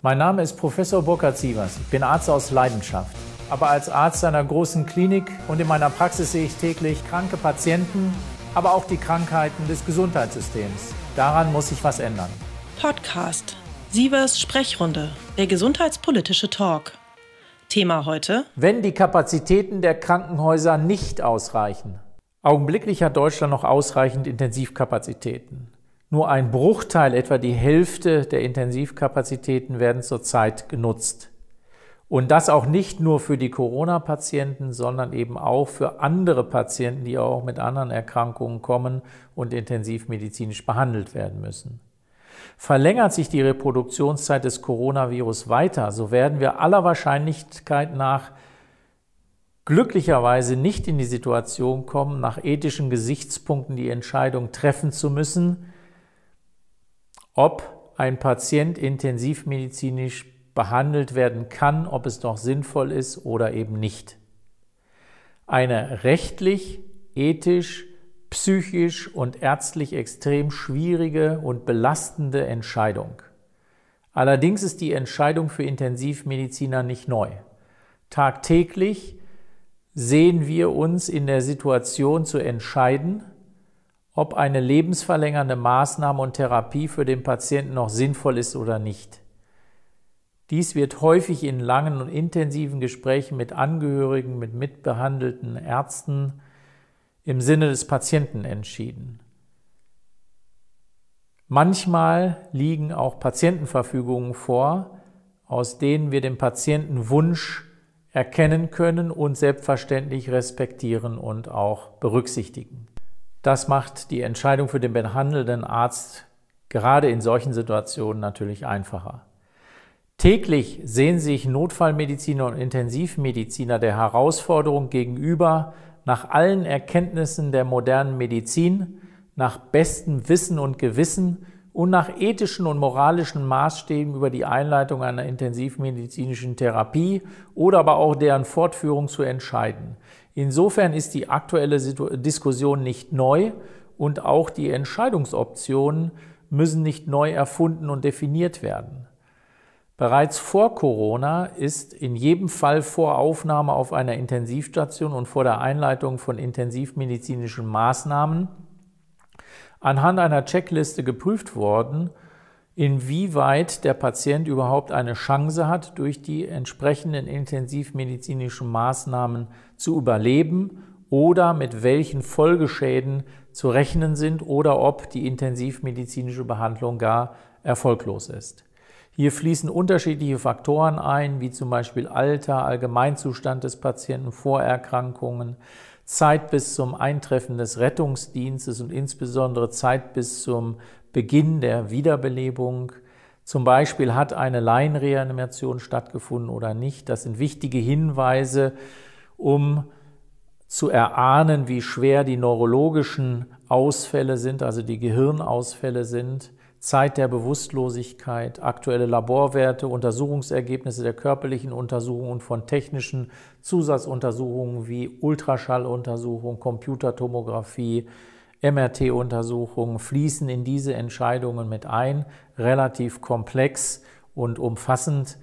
Mein Name ist Professor Burkhard Sievers. Ich bin Arzt aus Leidenschaft. Aber als Arzt einer großen Klinik und in meiner Praxis sehe ich täglich kranke Patienten, aber auch die Krankheiten des Gesundheitssystems. Daran muss sich was ändern. Podcast Sievers Sprechrunde, der gesundheitspolitische Talk. Thema heute: Wenn die Kapazitäten der Krankenhäuser nicht ausreichen. Augenblicklich hat Deutschland noch ausreichend Intensivkapazitäten. Nur ein Bruchteil, etwa die Hälfte der Intensivkapazitäten werden zurzeit genutzt. Und das auch nicht nur für die Corona-Patienten, sondern eben auch für andere Patienten, die auch mit anderen Erkrankungen kommen und intensivmedizinisch behandelt werden müssen. Verlängert sich die Reproduktionszeit des Coronavirus weiter, so werden wir aller Wahrscheinlichkeit nach glücklicherweise nicht in die Situation kommen, nach ethischen Gesichtspunkten die Entscheidung treffen zu müssen, ob ein Patient intensivmedizinisch behandelt werden kann, ob es noch sinnvoll ist oder eben nicht. Eine rechtlich, ethisch, psychisch und ärztlich extrem schwierige und belastende Entscheidung. Allerdings ist die Entscheidung für Intensivmediziner nicht neu. Tagtäglich sehen wir uns in der Situation zu entscheiden, ob eine lebensverlängernde Maßnahme und Therapie für den Patienten noch sinnvoll ist oder nicht. Dies wird häufig in langen und intensiven Gesprächen mit Angehörigen, mit mitbehandelten Ärzten im Sinne des Patienten entschieden. Manchmal liegen auch Patientenverfügungen vor, aus denen wir den Patientenwunsch erkennen können und selbstverständlich respektieren und auch berücksichtigen. Das macht die Entscheidung für den behandelnden Arzt gerade in solchen Situationen natürlich einfacher. Täglich sehen sich Notfallmediziner und Intensivmediziner der Herausforderung gegenüber, nach allen Erkenntnissen der modernen Medizin, nach bestem Wissen und Gewissen und nach ethischen und moralischen Maßstäben über die Einleitung einer intensivmedizinischen Therapie oder aber auch deren Fortführung zu entscheiden. Insofern ist die aktuelle Diskussion nicht neu und auch die Entscheidungsoptionen müssen nicht neu erfunden und definiert werden. Bereits vor Corona ist in jedem Fall vor Aufnahme auf einer Intensivstation und vor der Einleitung von intensivmedizinischen Maßnahmen anhand einer Checkliste geprüft worden, inwieweit der Patient überhaupt eine Chance hat, durch die entsprechenden intensivmedizinischen Maßnahmen zu überleben oder mit welchen Folgeschäden zu rechnen sind oder ob die intensivmedizinische Behandlung gar erfolglos ist. Hier fließen unterschiedliche Faktoren ein, wie zum Beispiel Alter, Allgemeinzustand des Patienten, Vorerkrankungen, Zeit bis zum Eintreffen des Rettungsdienstes und insbesondere Zeit bis zum Beginn der Wiederbelebung. Zum Beispiel hat eine Laienreanimation stattgefunden oder nicht. Das sind wichtige Hinweise, um zu erahnen, wie schwer die neurologischen Ausfälle sind, also die Gehirnausfälle sind. Zeit der Bewusstlosigkeit, aktuelle Laborwerte, Untersuchungsergebnisse der körperlichen Untersuchungen und von technischen Zusatzuntersuchungen wie Ultraschalluntersuchung, Computertomographie, MRT-Untersuchungen fließen in diese Entscheidungen mit ein, relativ komplex und umfassend.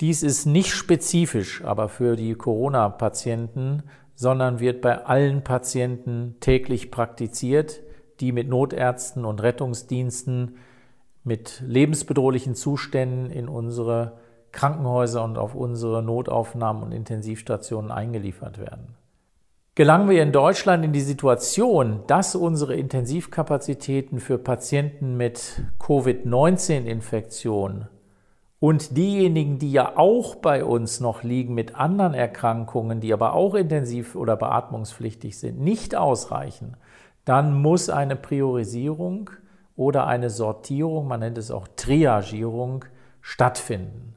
Dies ist nicht spezifisch aber für die Corona-Patienten, sondern wird bei allen Patienten täglich praktiziert die mit Notärzten und Rettungsdiensten mit lebensbedrohlichen Zuständen in unsere Krankenhäuser und auf unsere Notaufnahmen und Intensivstationen eingeliefert werden. Gelangen wir in Deutschland in die Situation, dass unsere Intensivkapazitäten für Patienten mit Covid-19-Infektion und diejenigen, die ja auch bei uns noch liegen mit anderen Erkrankungen, die aber auch intensiv oder beatmungspflichtig sind, nicht ausreichen, dann muss eine Priorisierung oder eine Sortierung, man nennt es auch Triagierung, stattfinden.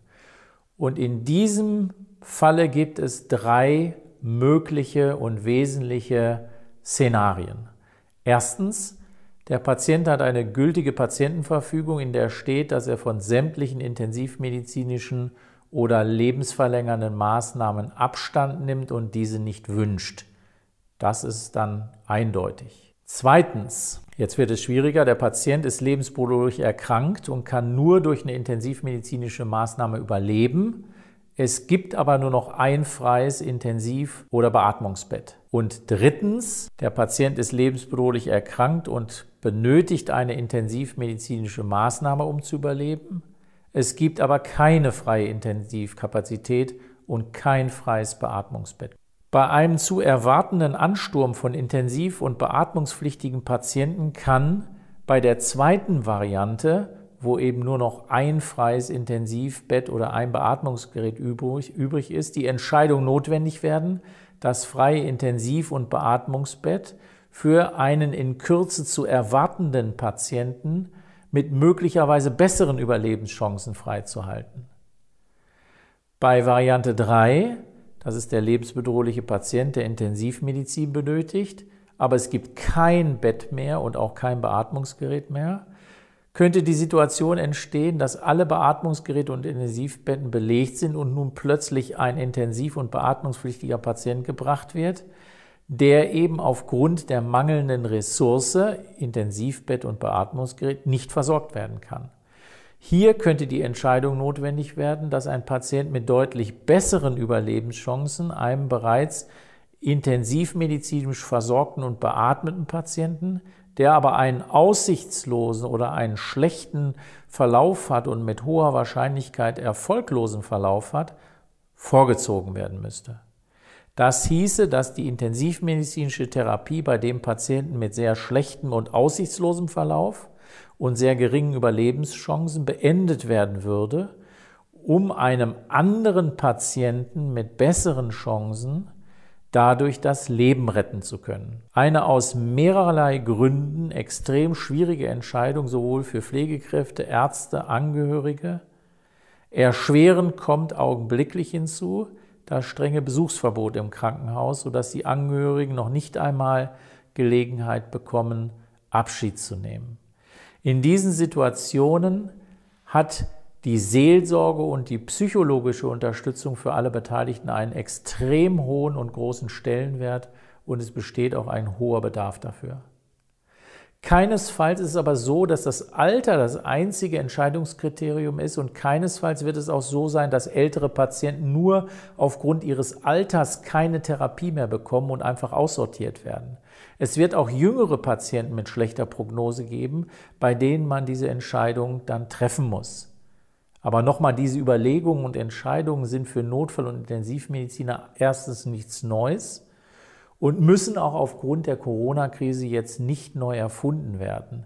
Und in diesem Falle gibt es drei mögliche und wesentliche Szenarien. Erstens, der Patient hat eine gültige Patientenverfügung, in der steht, dass er von sämtlichen intensivmedizinischen oder lebensverlängernden Maßnahmen Abstand nimmt und diese nicht wünscht. Das ist dann eindeutig. Zweitens, jetzt wird es schwieriger, der Patient ist lebensbedrohlich erkrankt und kann nur durch eine intensivmedizinische Maßnahme überleben. Es gibt aber nur noch ein freies Intensiv- oder Beatmungsbett. Und drittens, der Patient ist lebensbedrohlich erkrankt und benötigt eine intensivmedizinische Maßnahme, um zu überleben. Es gibt aber keine freie Intensivkapazität und kein freies Beatmungsbett. Bei einem zu erwartenden Ansturm von intensiv- und beatmungspflichtigen Patienten kann bei der zweiten Variante wo eben nur noch ein freies Intensivbett oder ein Beatmungsgerät übrig, übrig ist, die Entscheidung notwendig werden, das freie Intensiv- und Beatmungsbett für einen in Kürze zu erwartenden Patienten mit möglicherweise besseren Überlebenschancen freizuhalten. Bei Variante 3, das ist der lebensbedrohliche Patient, der Intensivmedizin benötigt, aber es gibt kein Bett mehr und auch kein Beatmungsgerät mehr, könnte die Situation entstehen, dass alle Beatmungsgeräte und Intensivbetten belegt sind und nun plötzlich ein intensiv- und beatmungspflichtiger Patient gebracht wird, der eben aufgrund der mangelnden Ressource, Intensivbett und Beatmungsgerät, nicht versorgt werden kann. Hier könnte die Entscheidung notwendig werden, dass ein Patient mit deutlich besseren Überlebenschancen einem bereits intensivmedizinisch versorgten und beatmeten Patienten der aber einen aussichtslosen oder einen schlechten Verlauf hat und mit hoher Wahrscheinlichkeit erfolglosen Verlauf hat, vorgezogen werden müsste. Das hieße, dass die intensivmedizinische Therapie bei dem Patienten mit sehr schlechtem und aussichtslosem Verlauf und sehr geringen Überlebenschancen beendet werden würde, um einem anderen Patienten mit besseren Chancen dadurch das Leben retten zu können. Eine aus mehrerlei Gründen extrem schwierige Entscheidung sowohl für Pflegekräfte, Ärzte, Angehörige. Erschwerend kommt augenblicklich hinzu das strenge Besuchsverbot im Krankenhaus, sodass die Angehörigen noch nicht einmal Gelegenheit bekommen, Abschied zu nehmen. In diesen Situationen hat die Seelsorge und die psychologische Unterstützung für alle Beteiligten einen extrem hohen und großen Stellenwert und es besteht auch ein hoher Bedarf dafür. Keinesfalls ist es aber so, dass das Alter das einzige Entscheidungskriterium ist und keinesfalls wird es auch so sein, dass ältere Patienten nur aufgrund ihres Alters keine Therapie mehr bekommen und einfach aussortiert werden. Es wird auch jüngere Patienten mit schlechter Prognose geben, bei denen man diese Entscheidung dann treffen muss. Aber nochmal, diese Überlegungen und Entscheidungen sind für Notfall- und Intensivmediziner erstens nichts Neues und müssen auch aufgrund der Corona-Krise jetzt nicht neu erfunden werden.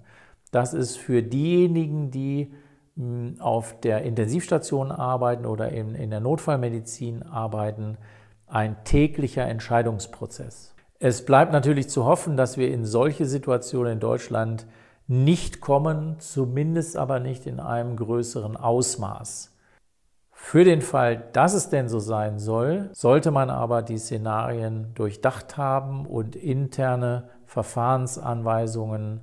Das ist für diejenigen, die hm, auf der Intensivstation arbeiten oder in, in der Notfallmedizin arbeiten, ein täglicher Entscheidungsprozess. Es bleibt natürlich zu hoffen, dass wir in solche Situationen in Deutschland nicht kommen, zumindest aber nicht in einem größeren Ausmaß. Für den Fall, dass es denn so sein soll, sollte man aber die Szenarien durchdacht haben und interne Verfahrensanweisungen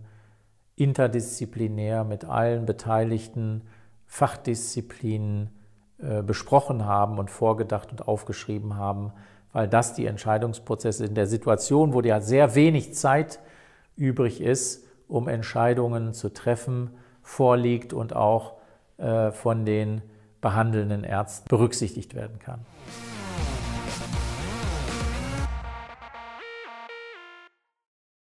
interdisziplinär mit allen beteiligten Fachdisziplinen äh, besprochen haben und vorgedacht und aufgeschrieben haben, weil das die Entscheidungsprozesse in der Situation, wo ja sehr wenig Zeit übrig ist, um Entscheidungen zu treffen, vorliegt und auch äh, von den behandelnden Ärzten berücksichtigt werden kann.